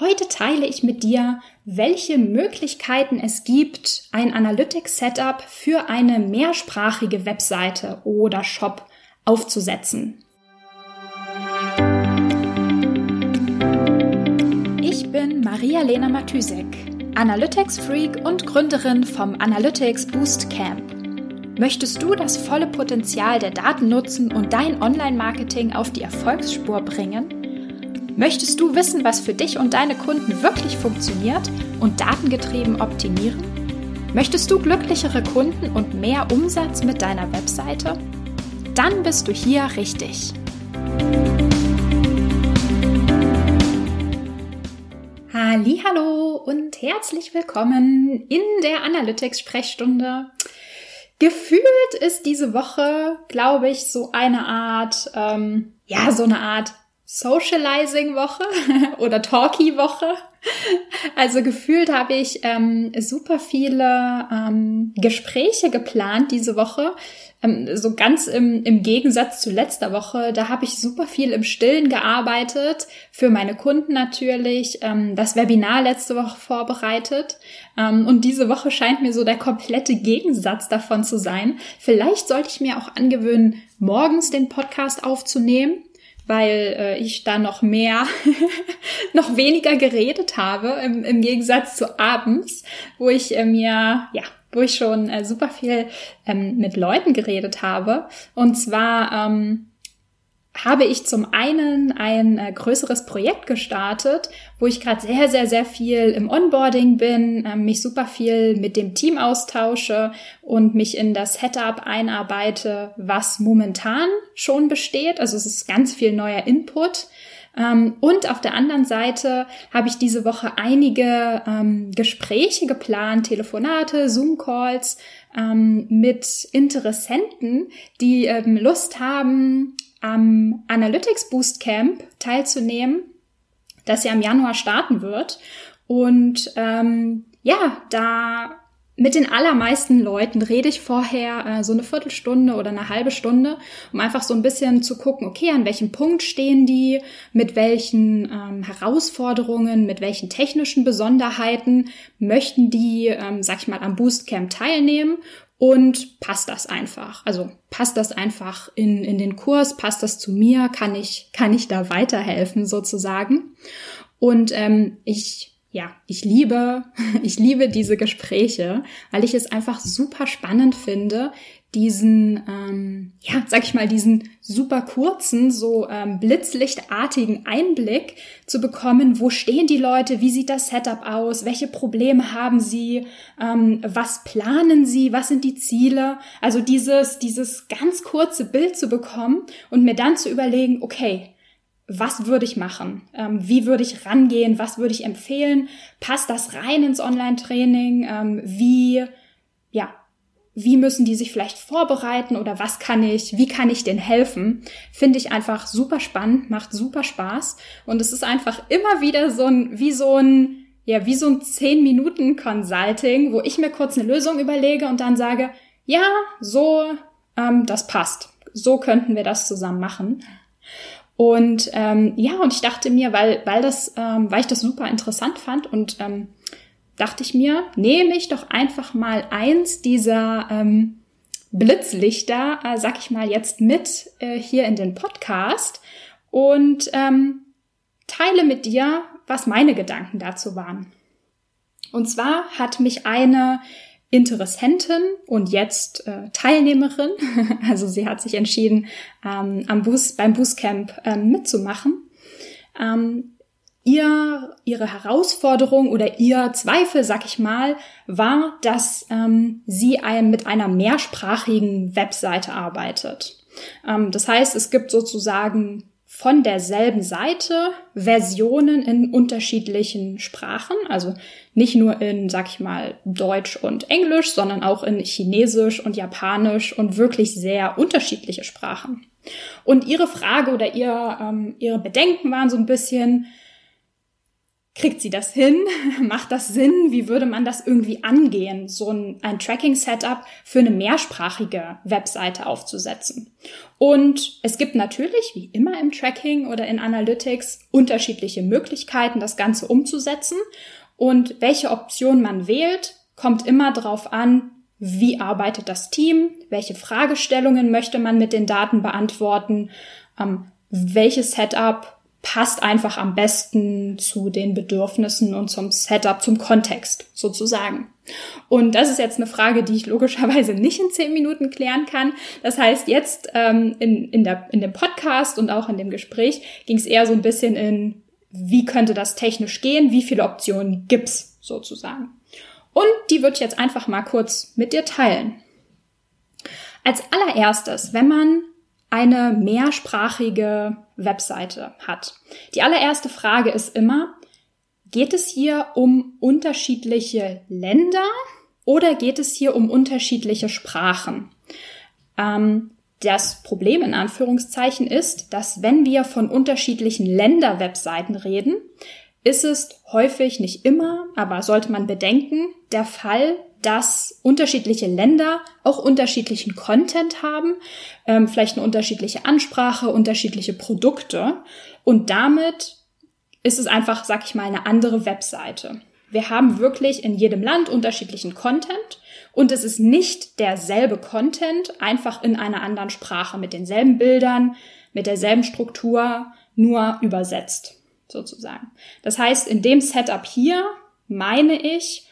Heute teile ich mit dir, welche Möglichkeiten es gibt, ein Analytics-Setup für eine mehrsprachige Webseite oder Shop aufzusetzen. Ich bin Maria-Lena Matysek, Analytics-Freak und Gründerin vom Analytics Boost Camp. Möchtest du das volle Potenzial der Daten nutzen und dein Online-Marketing auf die Erfolgsspur bringen? Möchtest du wissen, was für dich und deine Kunden wirklich funktioniert und datengetrieben optimieren? Möchtest du glücklichere Kunden und mehr Umsatz mit deiner Webseite? Dann bist du hier richtig. Hallo und herzlich willkommen in der Analytics Sprechstunde. Gefühlt ist diese Woche, glaube ich, so eine Art, ähm, ja, so eine Art Socializing-Woche oder Talkie-Woche. Also gefühlt habe ich ähm, super viele ähm, Gespräche geplant diese Woche. Ähm, so ganz im, im Gegensatz zu letzter Woche. Da habe ich super viel im Stillen gearbeitet. Für meine Kunden natürlich. Ähm, das Webinar letzte Woche vorbereitet. Ähm, und diese Woche scheint mir so der komplette Gegensatz davon zu sein. Vielleicht sollte ich mir auch angewöhnen, morgens den Podcast aufzunehmen weil äh, ich da noch mehr, noch weniger geredet habe im, im Gegensatz zu abends, wo ich äh, mir, ja, wo ich schon äh, super viel ähm, mit Leuten geredet habe. Und zwar ähm, habe ich zum einen ein äh, größeres Projekt gestartet, wo ich gerade sehr, sehr, sehr viel im Onboarding bin, äh, mich super viel mit dem Team austausche und mich in das Setup einarbeite, was momentan schon besteht. Also es ist ganz viel neuer Input. Ähm, und auf der anderen Seite habe ich diese Woche einige ähm, Gespräche geplant, Telefonate, Zoom-Calls ähm, mit Interessenten, die ähm, Lust haben, am Analytics Boost Camp teilzunehmen, das ja im Januar starten wird. Und ähm, ja, da mit den allermeisten Leuten rede ich vorher äh, so eine Viertelstunde oder eine halbe Stunde, um einfach so ein bisschen zu gucken, okay, an welchem Punkt stehen die, mit welchen ähm, Herausforderungen, mit welchen technischen Besonderheiten möchten die, ähm, sag ich mal, am Boostcamp teilnehmen und passt das einfach? Also passt das einfach in, in den Kurs, passt das zu mir, kann ich, kann ich da weiterhelfen sozusagen? Und ähm, ich ja, ich liebe, ich liebe diese Gespräche, weil ich es einfach super spannend finde, diesen, ähm, ja, sag ich mal, diesen super kurzen, so ähm, blitzlichtartigen Einblick zu bekommen, wo stehen die Leute, wie sieht das Setup aus, welche Probleme haben sie, ähm, was planen sie, was sind die Ziele, also dieses, dieses ganz kurze Bild zu bekommen und mir dann zu überlegen, okay, was würde ich machen? Ähm, wie würde ich rangehen? Was würde ich empfehlen? Passt das rein ins Online-Training? Ähm, wie, ja, wie müssen die sich vielleicht vorbereiten oder was kann ich, wie kann ich denen helfen? Finde ich einfach super spannend, macht super Spaß und es ist einfach immer wieder so ein, wie so ein, ja, wie so ein 10 Minuten Consulting, wo ich mir kurz eine Lösung überlege und dann sage, ja, so, ähm, das passt. So könnten wir das zusammen machen. Und ähm, ja, und ich dachte mir, weil, weil das, ähm, weil ich das super interessant fand und ähm, dachte ich mir, nehme ich doch einfach mal eins dieser ähm, Blitzlichter, äh, sag ich mal, jetzt mit äh, hier in den Podcast und ähm, teile mit dir, was meine Gedanken dazu waren. Und zwar hat mich eine Interessentin und jetzt äh, Teilnehmerin. Also sie hat sich entschieden, ähm, am Bus, beim Boostcamp ähm, mitzumachen. Ähm, ihr, ihre Herausforderung oder ihr Zweifel, sag ich mal, war, dass ähm, sie ein, mit einer mehrsprachigen Webseite arbeitet. Ähm, das heißt, es gibt sozusagen von derselben Seite Versionen in unterschiedlichen Sprachen, also nicht nur in, sag ich mal, Deutsch und Englisch, sondern auch in Chinesisch und Japanisch und wirklich sehr unterschiedliche Sprachen. Und ihre Frage oder ihr, ähm, ihre Bedenken waren so ein bisschen, Kriegt sie das hin? Macht das Sinn? Wie würde man das irgendwie angehen, so ein, ein Tracking-Setup für eine mehrsprachige Webseite aufzusetzen? Und es gibt natürlich, wie immer im Tracking oder in Analytics, unterschiedliche Möglichkeiten, das Ganze umzusetzen. Und welche Option man wählt, kommt immer darauf an, wie arbeitet das Team, welche Fragestellungen möchte man mit den Daten beantworten, ähm, welches Setup passt einfach am besten zu den Bedürfnissen und zum Setup, zum Kontext sozusagen. Und das ist jetzt eine Frage, die ich logischerweise nicht in zehn Minuten klären kann. Das heißt, jetzt ähm, in, in, der, in dem Podcast und auch in dem Gespräch ging es eher so ein bisschen in, wie könnte das technisch gehen, wie viele Optionen gibt's sozusagen. Und die würde ich jetzt einfach mal kurz mit dir teilen. Als allererstes, wenn man eine mehrsprachige Webseite hat. Die allererste Frage ist immer, geht es hier um unterschiedliche Länder oder geht es hier um unterschiedliche Sprachen? Ähm, das Problem in Anführungszeichen ist, dass wenn wir von unterschiedlichen Länder-Webseiten reden, ist es häufig, nicht immer, aber sollte man bedenken, der Fall, dass unterschiedliche Länder auch unterschiedlichen Content haben, ähm, vielleicht eine unterschiedliche Ansprache, unterschiedliche Produkte. Und damit ist es einfach, sag ich mal, eine andere Webseite. Wir haben wirklich in jedem Land unterschiedlichen Content und es ist nicht derselbe Content, einfach in einer anderen Sprache, mit denselben Bildern, mit derselben Struktur, nur übersetzt, sozusagen. Das heißt, in dem Setup hier meine ich,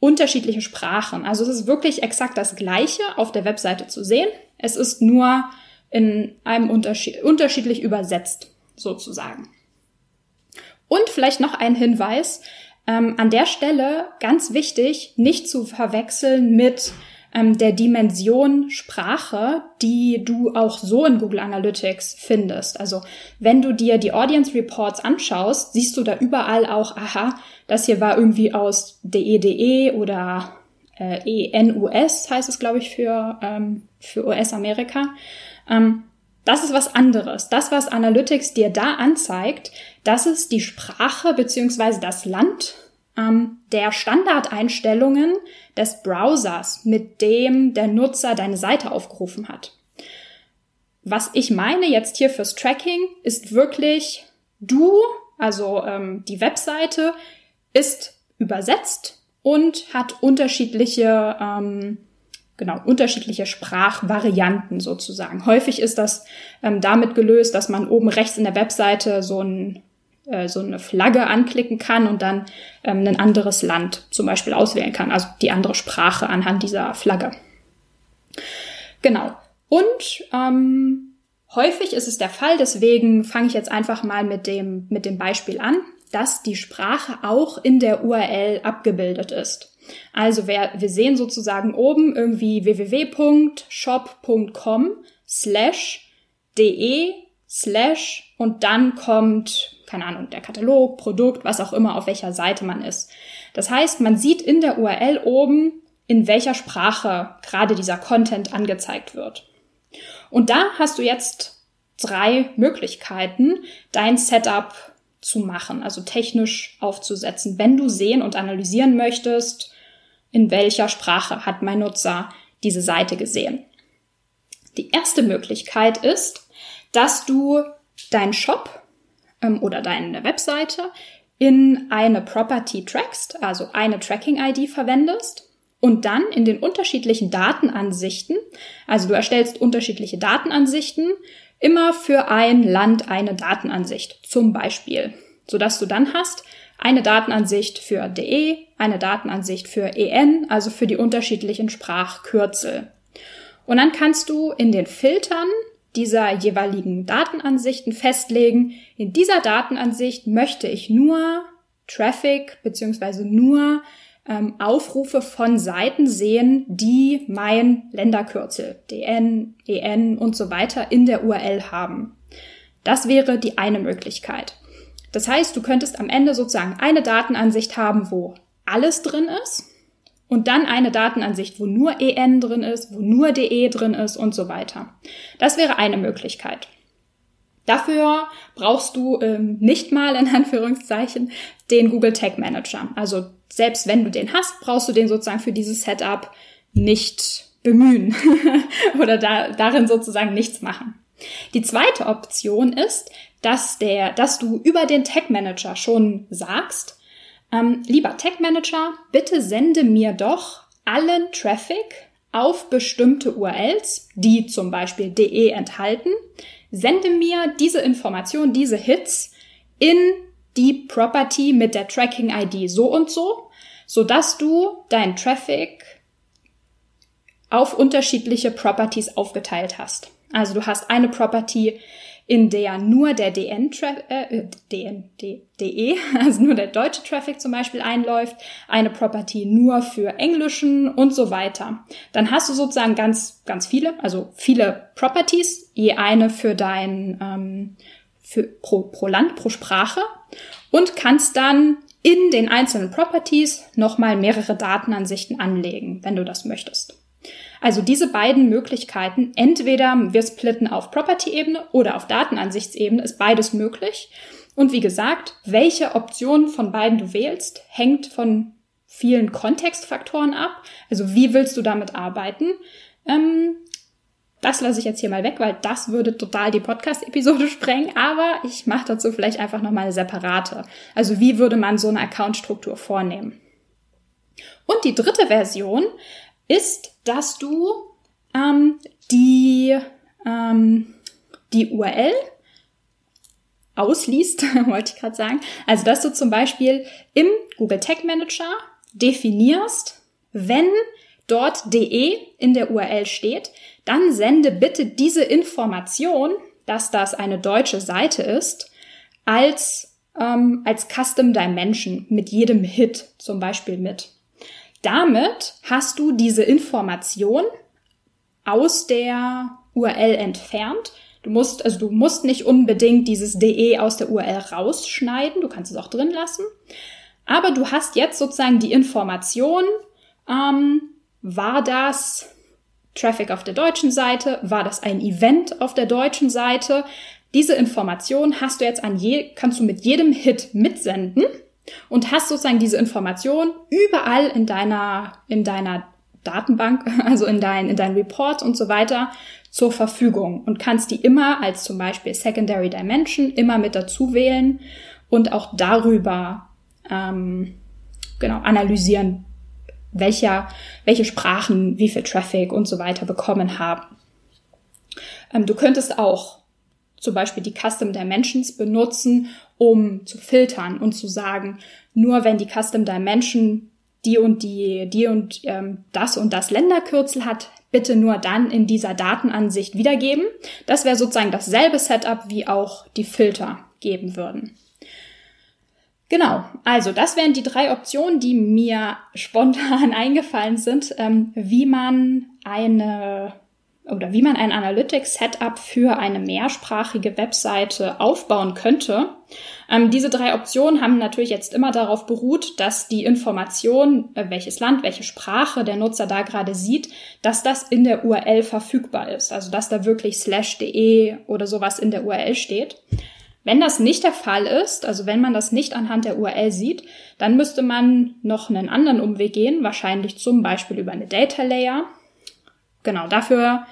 unterschiedliche Sprachen. Also es ist wirklich exakt das Gleiche auf der Webseite zu sehen. Es ist nur in einem Unterschied, unterschiedlich übersetzt, sozusagen. Und vielleicht noch ein Hinweis, ähm, an der Stelle ganz wichtig, nicht zu verwechseln mit ähm, der Dimension Sprache, die du auch so in Google Analytics findest. Also wenn du dir die Audience Reports anschaust, siehst du da überall auch, aha, das hier war irgendwie aus DEDE e oder äh, ENUS heißt es, glaube ich, für, ähm, für US-Amerika. Ähm, das ist was anderes. Das, was Analytics dir da anzeigt, das ist die Sprache beziehungsweise das Land ähm, der Standardeinstellungen des Browsers, mit dem der Nutzer deine Seite aufgerufen hat. Was ich meine jetzt hier fürs Tracking ist wirklich du, also ähm, die Webseite ist übersetzt und hat unterschiedliche ähm, genau, unterschiedliche Sprachvarianten sozusagen. Häufig ist das ähm, damit gelöst, dass man oben rechts in der Webseite so, ein, äh, so eine Flagge anklicken kann und dann ähm, ein anderes Land zum Beispiel auswählen kann, also die andere Sprache anhand dieser Flagge. Genau. Und ähm, häufig ist es der Fall, deswegen fange ich jetzt einfach mal mit dem, mit dem Beispiel an, dass die Sprache auch in der URL abgebildet ist. Also wir, wir sehen sozusagen oben irgendwie www.shop.com slash de slash und dann kommt, keine Ahnung, der Katalog, Produkt, was auch immer, auf welcher Seite man ist. Das heißt, man sieht in der URL oben, in welcher Sprache gerade dieser Content angezeigt wird. Und da hast du jetzt drei Möglichkeiten, dein Setup zu machen, also technisch aufzusetzen, wenn du sehen und analysieren möchtest, in welcher Sprache hat mein Nutzer diese Seite gesehen. Die erste Möglichkeit ist, dass du deinen Shop ähm, oder deine Webseite in eine Property trackst, also eine Tracking-ID verwendest und dann in den unterschiedlichen Datenansichten, also du erstellst unterschiedliche Datenansichten, immer für ein Land eine Datenansicht zum Beispiel, sodass du dann hast eine Datenansicht für DE, eine Datenansicht für EN, also für die unterschiedlichen Sprachkürzel. Und dann kannst du in den Filtern dieser jeweiligen Datenansichten festlegen, in dieser Datenansicht möchte ich nur Traffic beziehungsweise nur ähm, Aufrufe von Seiten sehen, die mein Länderkürzel, DN, EN und so weiter in der URL haben. Das wäre die eine Möglichkeit. Das heißt, du könntest am Ende sozusagen eine Datenansicht haben, wo alles drin ist und dann eine Datenansicht, wo nur EN drin ist, wo nur DE drin ist und so weiter. Das wäre eine Möglichkeit. Dafür brauchst du ähm, nicht mal in Anführungszeichen den Google Tag Manager. Also selbst wenn du den hast, brauchst du den sozusagen für dieses Setup nicht bemühen oder da, darin sozusagen nichts machen. Die zweite Option ist, dass der, dass du über den Tag Manager schon sagst, ähm, lieber Tag Manager, bitte sende mir doch allen Traffic auf bestimmte URLs, die zum Beispiel de enthalten, sende mir diese Information, diese Hits in die Property mit der Tracking ID so und so, so dass du dein Traffic auf unterschiedliche Properties aufgeteilt hast. Also du hast eine Property, in der nur der DN, äh, DN D, DE, also nur der deutsche Traffic zum Beispiel einläuft, eine Property nur für englischen und so weiter. Dann hast du sozusagen ganz, ganz viele, also viele Properties, je eine für dein, ähm, für, pro, pro Land, pro Sprache und kannst dann in den einzelnen Properties nochmal mehrere Datenansichten anlegen, wenn du das möchtest. Also diese beiden Möglichkeiten, entweder wir splitten auf Property-Ebene oder auf Datenansichtsebene, ist beides möglich. Und wie gesagt, welche Option von beiden du wählst, hängt von vielen Kontextfaktoren ab. Also wie willst du damit arbeiten? Ähm, das lasse ich jetzt hier mal weg, weil das würde total die Podcast-Episode sprengen, aber ich mache dazu vielleicht einfach nochmal eine separate. Also wie würde man so eine Account-Struktur vornehmen? Und die dritte Version ist, dass du ähm, die, ähm, die URL ausliest, wollte ich gerade sagen. Also, dass du zum Beispiel im Google Tag Manager definierst, wenn dort de in der URL steht, dann sende bitte diese Information, dass das eine deutsche Seite ist, als, ähm, als Custom Dimension mit jedem Hit zum Beispiel mit. Damit hast du diese Information aus der URL entfernt. Du musst, also du musst nicht unbedingt dieses de aus der URL rausschneiden, du kannst es auch drin lassen. Aber du hast jetzt sozusagen die Information, ähm, war das Traffic auf der deutschen Seite, war das ein Event auf der deutschen Seite. Diese Information hast du jetzt an je, kannst du mit jedem Hit mitsenden und hast sozusagen diese Information überall in deiner, in deiner Datenbank, also in dein, in dein Report und so weiter zur Verfügung und kannst die immer als zum Beispiel Secondary Dimension immer mit dazu wählen und auch darüber ähm, genau analysieren, welcher, welche Sprachen wie viel Traffic und so weiter bekommen haben. Ähm, du könntest auch zum Beispiel die Custom Dimensions benutzen, um zu filtern und zu sagen, nur wenn die Custom Dimension die und die, die und ähm, das und das Länderkürzel hat, bitte nur dann in dieser Datenansicht wiedergeben. Das wäre sozusagen dasselbe Setup, wie auch die Filter geben würden. Genau, also das wären die drei Optionen, die mir spontan eingefallen sind, ähm, wie man eine oder wie man ein Analytics-Setup für eine mehrsprachige Webseite aufbauen könnte. Ähm, diese drei Optionen haben natürlich jetzt immer darauf beruht, dass die Information, äh, welches Land, welche Sprache der Nutzer da gerade sieht, dass das in der URL verfügbar ist. Also dass da wirklich slash de oder sowas in der URL steht. Wenn das nicht der Fall ist, also wenn man das nicht anhand der URL sieht, dann müsste man noch einen anderen Umweg gehen, wahrscheinlich zum Beispiel über eine Data Layer. Genau, dafür,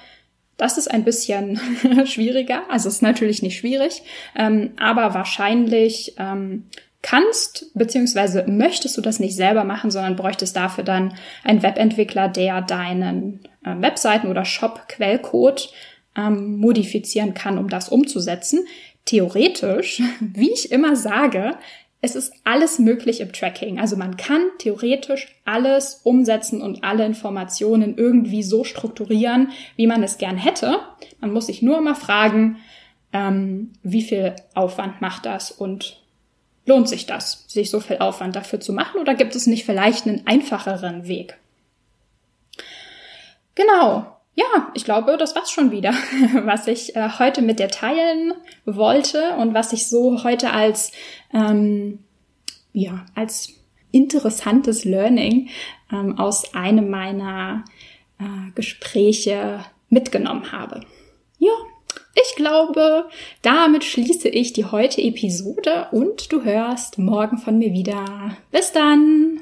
das ist ein bisschen schwieriger. Also ist natürlich nicht schwierig, ähm, aber wahrscheinlich ähm, kannst beziehungsweise möchtest du das nicht selber machen, sondern bräuchtest dafür dann einen Webentwickler, der deinen äh, Webseiten oder Shop-Quellcode ähm, modifizieren kann, um das umzusetzen. Theoretisch, wie ich immer sage, es ist alles möglich im Tracking. Also man kann theoretisch alles umsetzen und alle Informationen irgendwie so strukturieren, wie man es gern hätte. Man muss sich nur mal fragen, ähm, wie viel Aufwand macht das und lohnt sich das, sich so viel Aufwand dafür zu machen oder gibt es nicht vielleicht einen einfacheren Weg? Genau ja, ich glaube, das war's schon wieder, was ich äh, heute mit dir teilen wollte und was ich so heute als ähm, ja als interessantes Learning ähm, aus einem meiner äh, Gespräche mitgenommen habe. Ja, ich glaube, damit schließe ich die heutige Episode und du hörst morgen von mir wieder. Bis dann!